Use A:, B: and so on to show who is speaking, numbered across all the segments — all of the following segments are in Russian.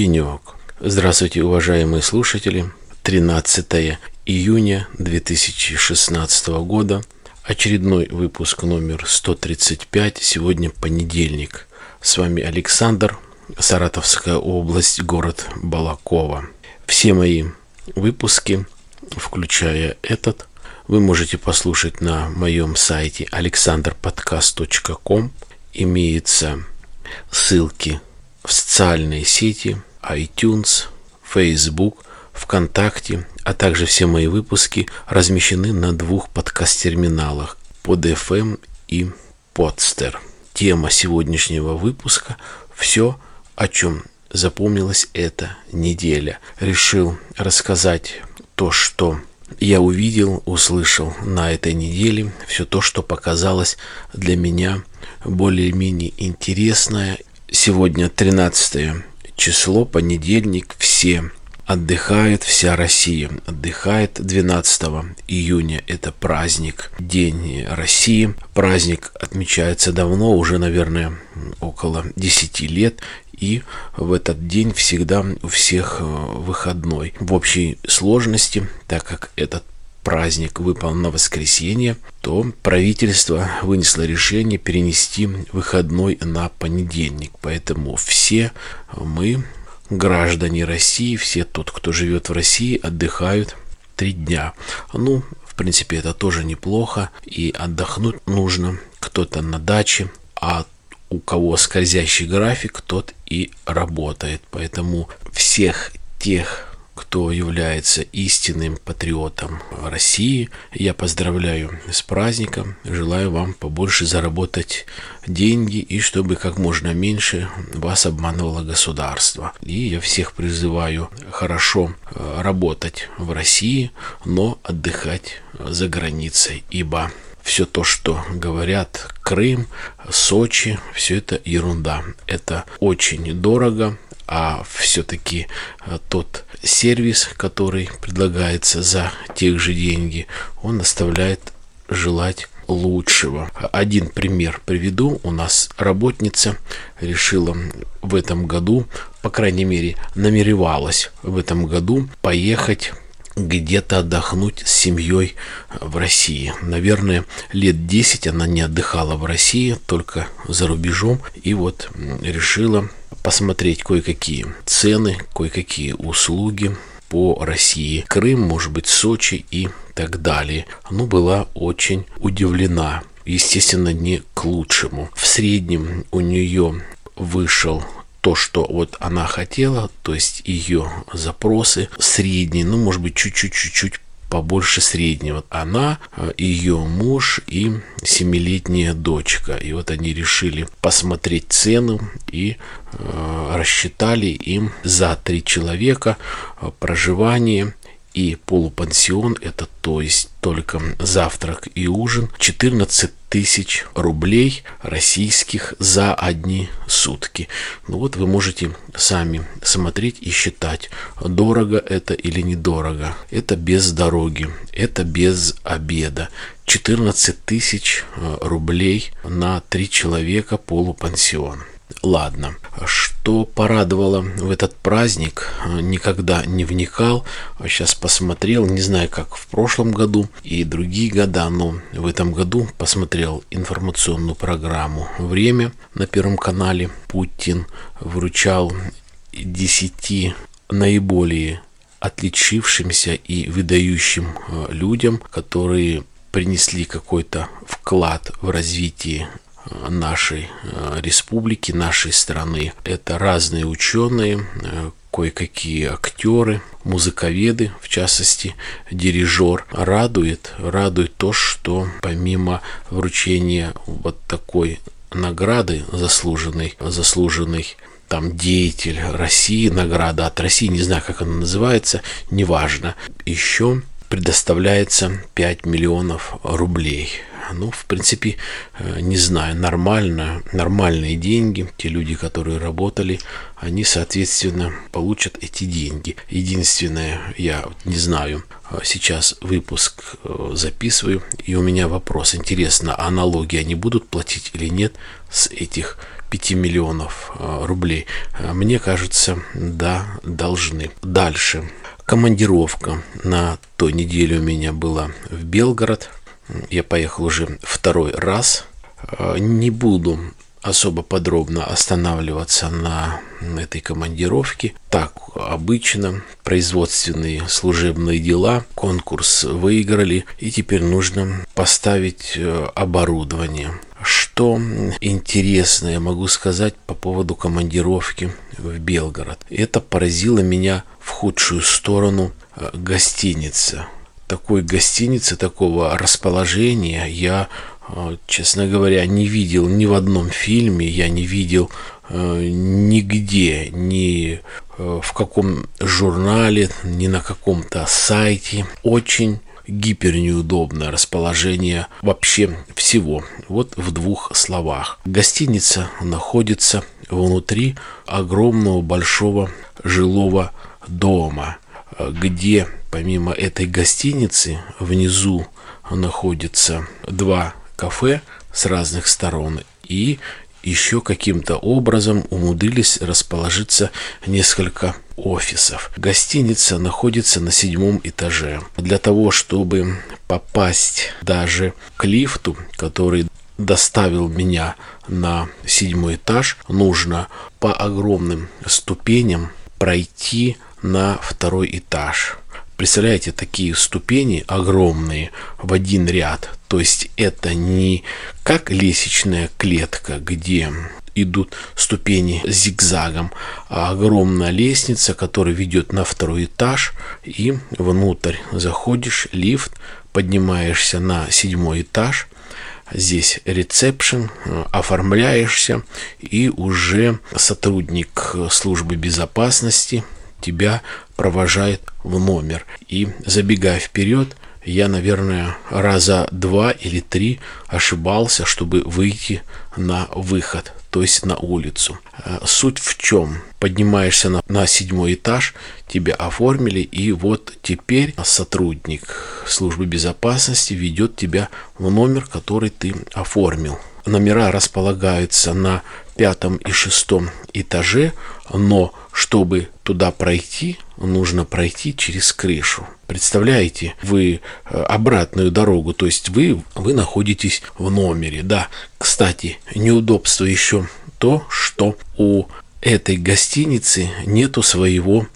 A: Денек. Здравствуйте, уважаемые слушатели. 13 июня 2016 года. Очередной выпуск номер 135. Сегодня понедельник. С вами Александр, Саратовская область, город Балакова. Все мои выпуски, включая этот, вы можете послушать на моем сайте alexanderpodcast.com. Имеются ссылки в социальные сети, iTunes, Facebook, ВКонтакте, а также все мои выпуски размещены на двух подкаст-терминалах под FM и Podster. Тема сегодняшнего выпуска – все, о чем запомнилась эта неделя. Решил рассказать то, что я увидел, услышал на этой неделе, все то, что показалось для меня более-менее интересное. Сегодня 13 число, понедельник, все отдыхает вся Россия. Отдыхает 12 июня. Это праздник, День России. Праздник отмечается давно, уже, наверное, около 10 лет. И в этот день всегда у всех э, выходной. В общей сложности, так как этот праздник выпал на воскресенье, то правительство вынесло решение перенести выходной на понедельник. Поэтому все мы граждане России, все тот, кто живет в России, отдыхают три дня. Ну, в принципе, это тоже неплохо. И отдохнуть нужно. Кто-то на даче, а у кого скользящий график, тот и работает. Поэтому всех тех кто является истинным патриотом России. Я поздравляю с праздником, желаю вам побольше заработать деньги и чтобы как можно меньше вас обманывало государство. И я всех призываю хорошо э, работать в России, но отдыхать за границей, ибо все то, что говорят Крым, Сочи, все это ерунда. Это очень дорого, а все-таки э, тот сервис, который предлагается за тех же деньги, он оставляет желать лучшего. Один пример приведу. У нас работница решила в этом году, по крайней мере, намеревалась в этом году поехать где-то отдохнуть с семьей в России. Наверное, лет 10 она не отдыхала в России, только за рубежом. И вот решила посмотреть кое-какие цены, кое-какие услуги по России. Крым, может быть, Сочи и так далее. Ну, была очень удивлена. Естественно, не к лучшему. В среднем у нее вышел то, что вот она хотела, то есть ее запросы средние, ну, может быть, чуть-чуть-чуть побольше среднего. Она, э, ее муж и семилетняя дочка. И вот они решили посмотреть цену и э, рассчитали им за три человека э, проживание и полупансион, это то есть только завтрак и ужин, 14 тысяч рублей российских за одни сутки. Ну вот вы можете сами смотреть и считать, дорого это или недорого. Это без дороги, это без обеда. 14 тысяч э, рублей на три человека полупансион. Ладно, что порадовало в этот праздник, никогда не вникал, сейчас посмотрел, не знаю, как в прошлом году и другие года, но в этом году посмотрел информационную программу «Время» на Первом канале. Путин вручал 10 наиболее отличившимся и выдающим э, людям, которые принесли какой-то вклад в развитие нашей э, республики, нашей страны. Это разные ученые, э, кое-какие актеры, музыковеды, в частности, дирижер. Радует, радует то, что помимо вручения вот такой награды заслуженной, заслуженной там деятель России, награда от России, не знаю, как она называется, неважно. Еще предоставляется 5 миллионов рублей ну, в принципе, э, не знаю, нормально, нормальные деньги. Те люди, которые работали, они, соответственно, получат эти деньги. Единственное, я не знаю, э, сейчас выпуск э, записываю, и у меня вопрос, интересно, а налоги они будут платить или нет с этих 5 миллионов рублей. Мне кажется, да, должны. Дальше. Командировка на той неделе у меня была в Белгород. Я поехал уже второй раз. Э, не буду особо подробно останавливаться на этой командировке. Так, обычно производственные служебные дела, конкурс выиграли, и теперь нужно поставить э, оборудование. Что интересно я могу сказать по поводу командировки в Белгород. Это поразило меня в худшую сторону э, гостиница. Такой гостиницы, такого расположения я а, честно говоря, не видел ни в одном фильме, я не видел э, нигде, ни э, в каком журнале, ни на каком-то сайте. Очень гипер неудобное расположение вообще всего. Вот в двух словах. Гостиница находится внутри огромного большого жилого дома, где помимо этой гостиницы внизу находится два кафе с разных сторон и еще каким-то образом умудрились расположиться несколько офисов. Гостиница находится на седьмом этаже. Для того, чтобы попасть даже к лифту, который доставил меня на седьмой этаж, нужно по огромным ступеням пройти на второй этаж. Представляете, такие ступени огромные в один ряд. То есть это не как лестничная клетка, где идут ступени зигзагом, а огромная лестница, которая ведет на второй этаж, и внутрь заходишь, лифт, поднимаешься на седьмой этаж, здесь ресепшн, оформляешься, и уже сотрудник службы безопасности тебя провожает в номер. И забегая вперед, я, наверное, раза два или три ошибался, чтобы выйти на выход, то есть на улицу. Э, суть в чем? Поднимаешься на, на седьмой этаж, тебя оформили, и вот теперь сотрудник службы безопасности ведет тебя в номер, который ты оформил. Номера располагаются на пятом и шестом этаже, но чтобы туда пройти, нужно пройти через крышу. Представляете, вы э, обратную дорогу, то есть вы, вы находитесь в номере. Да, кстати, неудобство еще то, что у этой гостиницы нету своего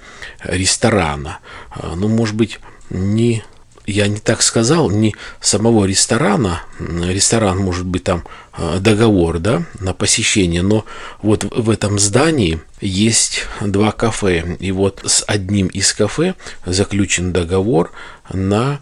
A: ресторана. Э, ну, может быть, не я не так сказал, не самого ресторана, ресторан может быть там э, договор, да, на посещение, но вот в этом здании есть два кафе, и вот с одним из кафе заключен договор на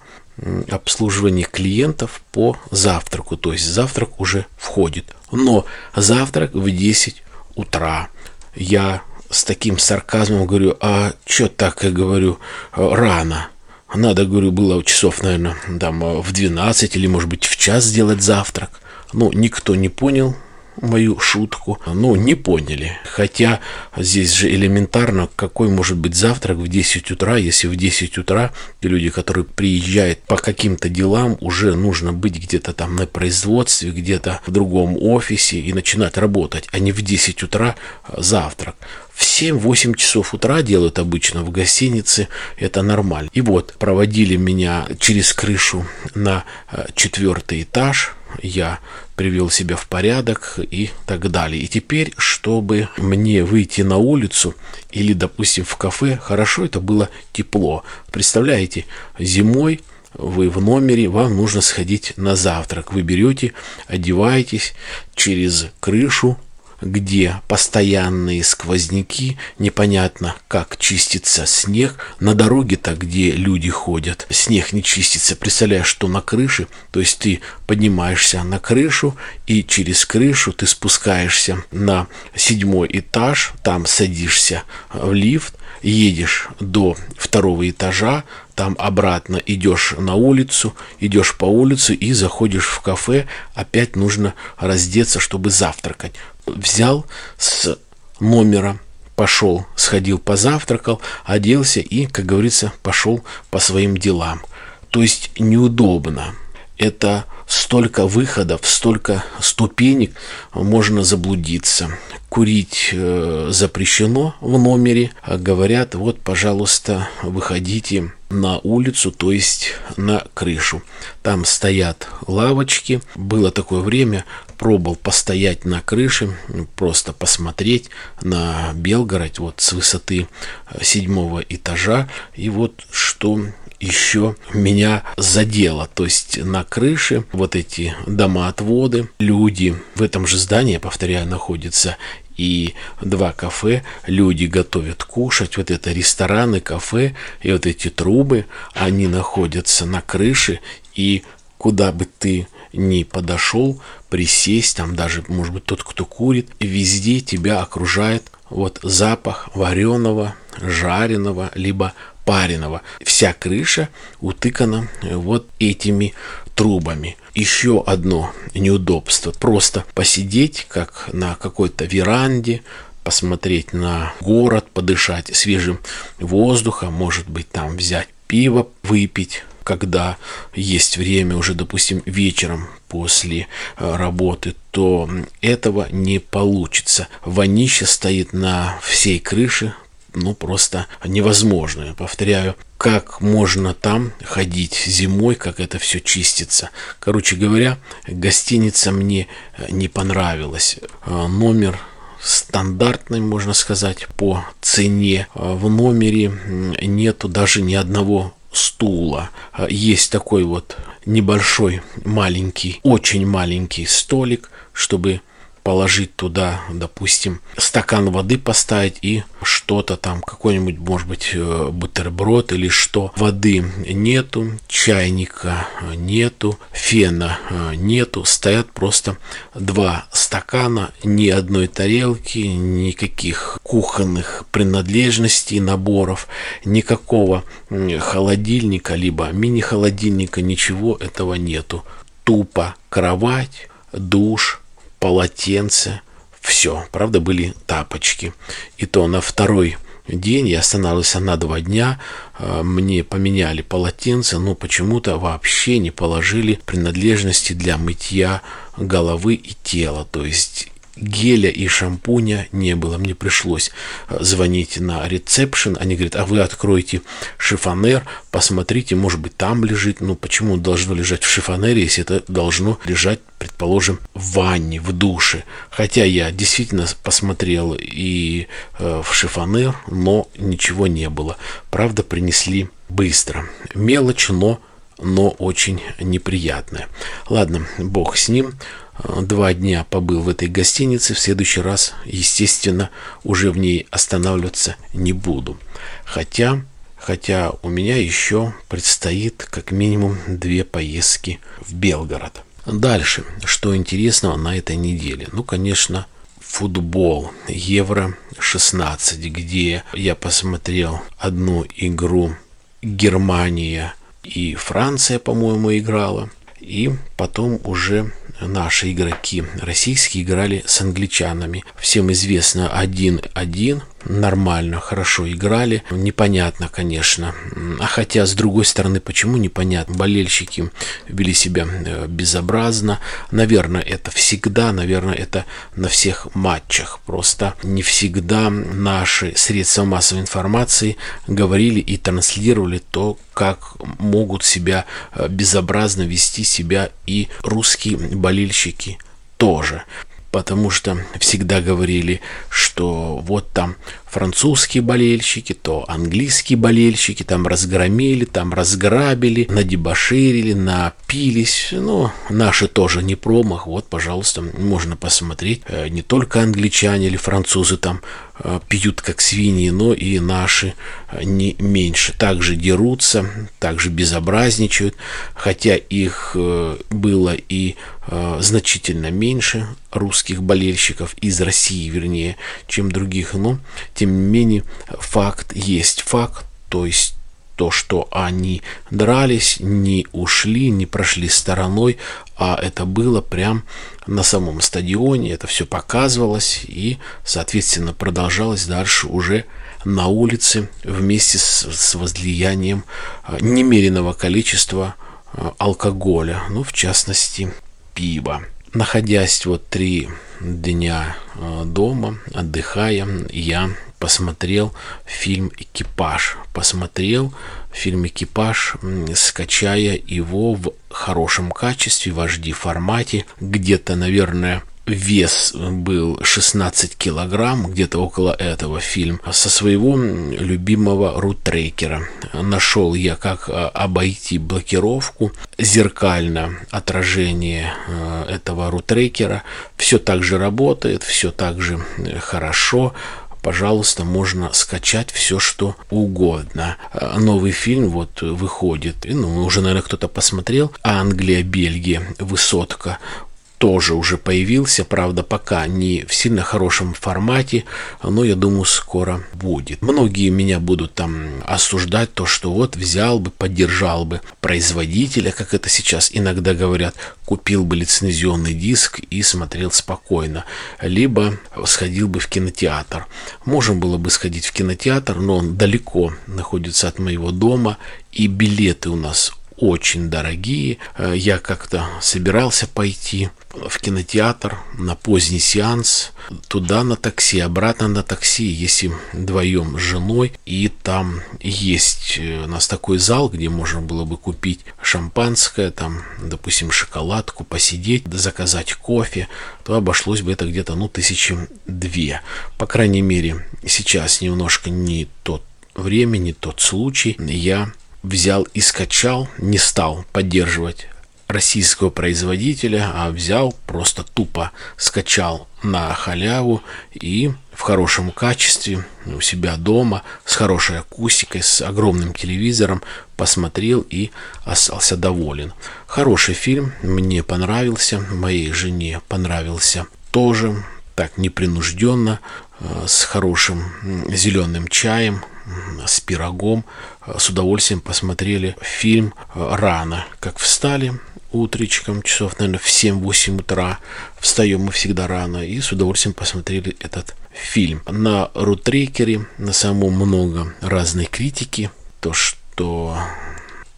A: обслуживание клиентов по завтраку, то есть завтрак уже входит, но завтрак в 10 утра. Я с таким сарказмом говорю, а что так, я говорю, рано? Надо, говорю, было часов, наверное, там в 12 или, может быть, в час сделать завтрак. Но никто не понял мою шутку. Ну, не поняли. Хотя здесь же элементарно, какой может быть завтрак в 10 утра, если в 10 утра люди, которые приезжают по каким-то делам, уже нужно быть где-то там на производстве, где-то в другом офисе и начинать работать, а не в 10 утра завтрак. В 7-8 часов утра делают обычно в гостинице, это нормально. И вот проводили меня через крышу на э, четвертый этаж, я привел себя в порядок и так далее. И теперь, чтобы мне выйти на улицу или, допустим, в кафе, хорошо, это было тепло. Представляете, зимой вы в номере, вам нужно сходить на завтрак. Вы берете, одеваетесь через крышу где постоянные сквозняки, непонятно, как чистится снег. На дороге-то, где люди ходят, снег не чистится. Представляешь, что на крыше, то есть ты поднимаешься на крышу, и через крышу ты спускаешься на седьмой этаж, там садишься в лифт, едешь до второго этажа, там обратно идешь на улицу, идешь по улице и заходишь в кафе, опять нужно раздеться, чтобы завтракать взял с номера, пошел, сходил, позавтракал, оделся и, как говорится, пошел по своим делам. То есть неудобно. это столько выходов, столько ступенек, можно заблудиться. Курить э, запрещено в номере. А говорят, вот, пожалуйста, выходите на улицу, то есть на крышу. Там стоят лавочки. Было такое время, пробовал постоять на крыше, просто посмотреть на Белгород вот с высоты э, седьмого этажа. И вот что еще меня задело. То есть на крыше вот эти дома-отводы, люди в этом же здании, повторяю, находятся и два кафе, люди готовят кушать, вот это рестораны, кафе, и вот эти трубы, они находятся на крыше, и куда бы ты ни подошел, присесть, там даже, может быть, тот, кто курит, везде тебя окружает вот запах вареного, жареного, либо пареного. Вся крыша утыкана вот этими трубами. Еще одно неудобство. Просто посидеть, как на какой-то веранде, посмотреть на город, подышать свежим воздухом, может быть, там взять пиво, выпить, когда есть время уже, допустим, вечером после э, работы, то этого не получится. Вонище стоит на всей крыше, ну, просто невозможно. повторяю, как можно там ходить зимой, как это все чистится. Короче говоря, гостиница мне э, не понравилась. Э, номер стандартный, можно сказать, по цене. Э, в номере нету даже ни одного стула. Есть такой вот небольшой, маленький, очень маленький столик, чтобы положить туда, допустим, стакан воды поставить и что-то там, какой-нибудь, может быть, э, бутерброд или что. Воды нету, чайника нету, фена э, нету, стоят просто два стакана, ни одной тарелки, никаких кухонных принадлежностей, наборов, никакого холодильника, либо мини-холодильника, ничего этого нету. Тупо кровать, душ, полотенце, все. Правда, были тапочки. И то на второй день я останавливался на два дня, а, мне поменяли полотенце, но почему-то вообще не положили принадлежности для мытья головы и тела. То есть геля и шампуня не было. Мне пришлось э, звонить на ресепшн. Они говорят, а вы откройте шифонер, посмотрите, может быть, там лежит. Ну, почему должно лежать в шифонере, если это должно лежать, предположим, в ванне, в душе. Хотя я действительно посмотрел и э, в шифонер, но ничего не было. Правда, принесли быстро. Мелочь, но но очень неприятная. Ладно, бог с ним два дня побыл в этой гостинице, в следующий раз, естественно, уже в ней останавливаться не буду. Хотя, хотя у меня еще предстоит как минимум две поездки в Белгород. Дальше, что интересного на этой неделе? Ну, конечно, футбол Евро 16, где я посмотрел одну игру Германия и Франция, по-моему, играла. И потом уже наши игроки российские играли с англичанами. Всем известно 1-1 нормально, хорошо играли. Непонятно, конечно. А хотя, с другой стороны, почему непонятно? Болельщики вели себя э, безобразно. Наверное, это всегда, наверное, это на всех матчах. Просто не всегда наши средства массовой информации говорили и транслировали то, как могут себя э, безобразно вести себя и русские болельщики тоже потому что всегда говорили, что вот там французские болельщики, то английские болельщики там разгромили, там разграбили, надебоширили, напились. Ну, наши тоже не промах. Вот, пожалуйста, можно посмотреть. Э, не только англичане или французы там пьют как свиньи, но и наши э, не меньше. Также дерутся, также безобразничают, хотя их было и значительно меньше русских болельщиков из России, вернее, чем других, но тем не менее, факт есть факт, то есть то, что они дрались, не ушли, не прошли стороной, а это было прям на самом стадионе, это все показывалось и, соответственно, продолжалось дальше уже на улице вместе с, с возлиянием а, немеренного количества алкоголя, ну, в частности, пива. Находясь вот три дня дома, отдыхая, я посмотрел фильм «Экипаж». Посмотрел фильм «Экипаж», скачая его в хорошем качестве, в HD формате, где-то, наверное, вес был 16 килограмм, где-то около этого фильм, со своего любимого рутрекера. Нашел я, как а, обойти блокировку, зеркально отражение э, этого рутрекера. Все так же работает, все так же э, хорошо пожалуйста, можно скачать все, что угодно. Э, новый фильм вот выходит, ну, уже, наверное, кто-то посмотрел, Англия, Бельгия, высотка тоже уже появился, правда, пока не в сильно хорошем формате, но я думаю, скоро будет. Многие меня будут там осуждать, то, что вот взял бы, поддержал бы производителя, как это сейчас иногда говорят, купил бы лицензионный диск и смотрел спокойно, либо сходил бы в кинотеатр. Можем было бы сходить в кинотеатр, но он далеко находится от моего дома, и билеты у нас очень дорогие. Э, я как-то собирался пойти в кинотеатр на поздний сеанс, туда на такси, обратно на такси, если вдвоем с женой. И там есть э, у нас такой зал, где можно было бы купить шампанское, там, допустим, шоколадку, посидеть, заказать кофе, то обошлось бы это где-то, ну, тысячи две. По крайней мере, сейчас немножко не тот время, не тот случай. Я взял и скачал, не стал поддерживать российского производителя, а взял просто тупо скачал на халяву и в хорошем качестве у себя дома с хорошей акустикой, с огромным телевизором посмотрел и остался доволен. Хороший фильм, мне понравился, моей жене понравился тоже так непринужденно, э, с хорошим зеленым чаем, с пирогом. Э, с удовольствием посмотрели фильм э, рано, как встали утречком, часов, наверное, в 7-8 утра. Встаем мы всегда рано и с удовольствием посмотрели этот фильм. На рутрекере на самом много разной критики. То, что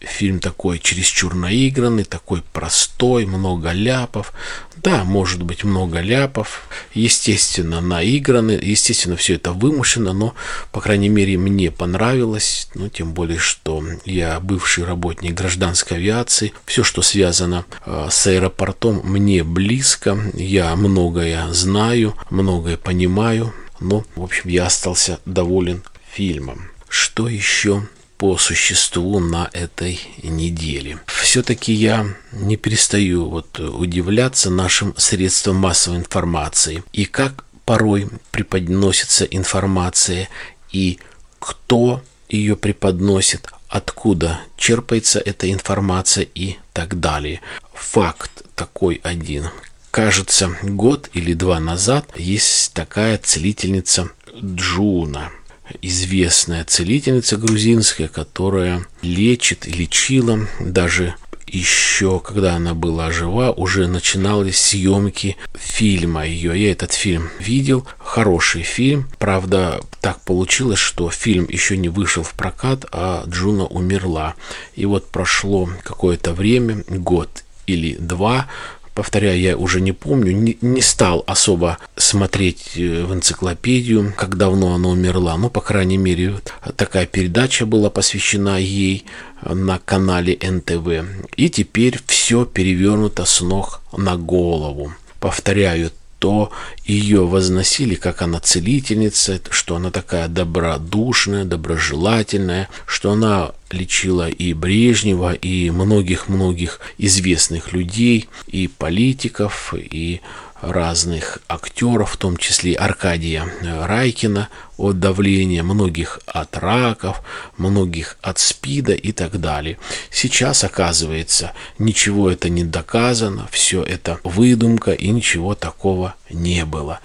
A: фильм такой чересчур наигранный, такой простой, много ляпов. Да, может быть много ляпов, естественно, наигранный, естественно, все это вымышено, но, по крайней мере, мне понравилось, ну, тем более, что я бывший работник гражданской авиации, все, что связано э, с аэропортом, мне близко, я многое знаю, многое понимаю, но, в общем, я остался доволен фильмом. Что еще по существу на этой неделе. Все-таки я не перестаю вот удивляться нашим средствам массовой информации и как порой преподносится информация и кто ее преподносит, откуда черпается эта информация и так далее. Факт такой один. Кажется, год или два назад есть такая целительница Джуна – известная целительница грузинская, которая лечит лечила даже еще когда она была жива, уже начинались съемки фильма ее. Я этот фильм видел, хороший фильм. Правда, так получилось, что фильм еще не вышел в прокат, а Джуна умерла. И вот прошло какое-то время, год или два, повторяю, я уже не помню, не, не стал особо смотреть э, в энциклопедию, как давно она умерла. Ну, по крайней мере, такая передача была посвящена ей на канале НТВ. И теперь все перевернуто с ног на голову. Повторяю, то ее возносили, как она целительница, что она такая добродушная, доброжелательная, что она лечила и Брежнева, и многих-многих известных людей, и политиков, и разных актеров, в том числе Аркадия Райкина от давления, многих от раков, многих от СПИДа и так далее. Сейчас, оказывается, ничего это не доказано, все это выдумка и ничего такого не было.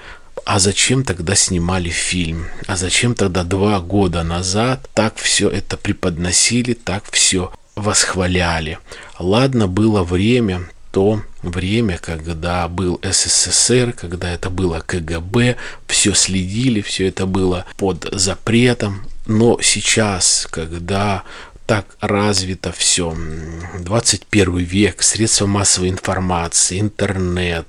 A: А зачем тогда снимали фильм? А зачем тогда два года назад так все это преподносили, так все восхваляли? Ладно, было время, то время, когда был СССР, когда это было КГБ, все следили, все это было под запретом. Но сейчас, когда так развито все. 21 век, средства массовой информации, интернет,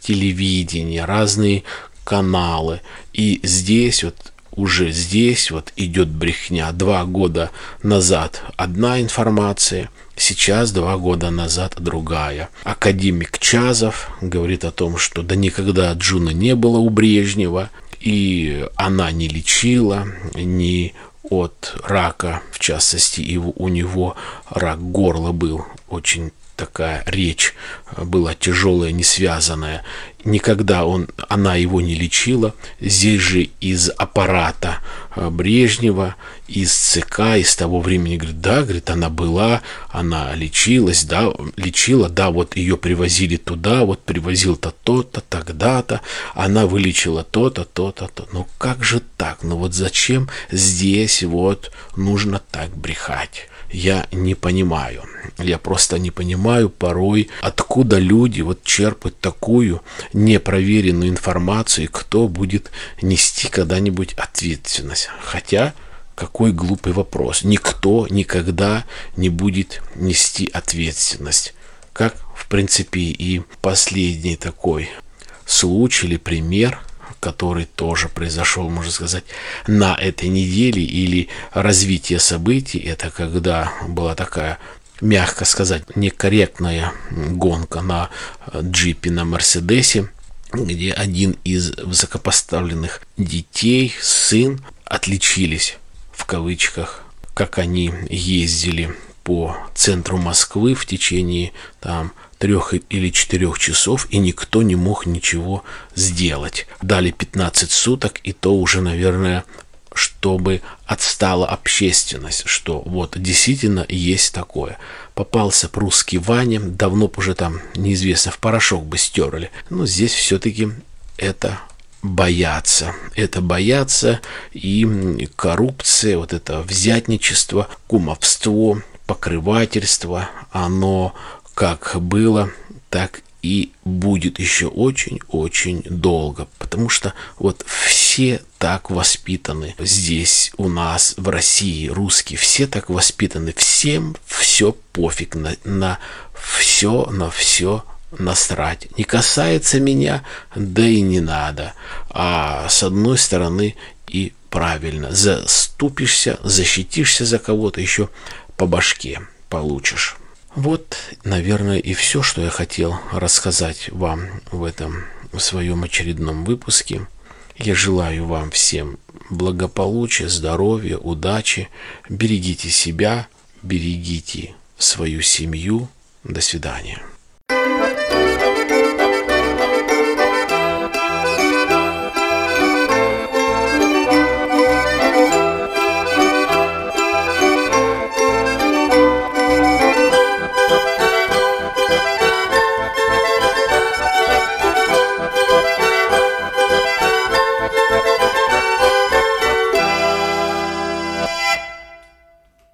A: телевидение, разные каналы. И здесь вот уже здесь вот идет брехня. Два года назад одна информация, сейчас два года назад другая. Академик Чазов говорит о том, что да никогда Джуна не было у Брежнева, и она не лечила, ни от рака, в частности, и у него рак горла был очень такая речь была тяжелая, не связанная. Никогда он, она его не лечила. Здесь же из аппарата э, Брежнева, из ЦК, из того времени, говорит, да, говорит, она была, она лечилась, да, лечила, да, вот ее привозили туда, вот привозил-то то-то, тогда-то, она вылечила то-то, то-то, то. Ну как же так? Ну вот зачем здесь вот нужно так брехать? Я не понимаю. Я просто не понимаю порой, откуда люди вот черпают такую непроверенную информацию, и кто будет нести когда-нибудь ответственность. Хотя, какой глупый вопрос. Никто никогда не будет нести ответственность. Как, в принципе, и последний такой случай или пример – который тоже произошел, можно сказать, на этой неделе или развитие событий. Это когда была такая мягко сказать, некорректная гонка на джипе на Мерседесе, где один из высокопоставленных детей, сын, отличились в кавычках, как они ездили по центру Москвы в течение там трех или четырех часов, и никто не мог ничего сделать. Дали 15 суток, и то уже, наверное, чтобы отстала общественность, что вот действительно есть такое. Попался прусский Ваня, давно уже там неизвестно, в порошок бы стерли. Но здесь все-таки это боятся. Это боятся и коррупция, вот это взятничество, кумовство, покрывательство, оно как было, так и будет еще очень-очень долго, потому что вот все так воспитаны здесь у нас в России, русские, все так воспитаны, всем все пофиг на, на все, на все насрать. Не касается меня, да и не надо. А с одной стороны и правильно, заступишься, защитишься за кого-то, еще по башке получишь. Вот, наверное, и все, что я хотел рассказать вам в этом в своем очередном выпуске. Я желаю вам всем благополучия, здоровья, удачи. Берегите себя, берегите свою семью. До свидания.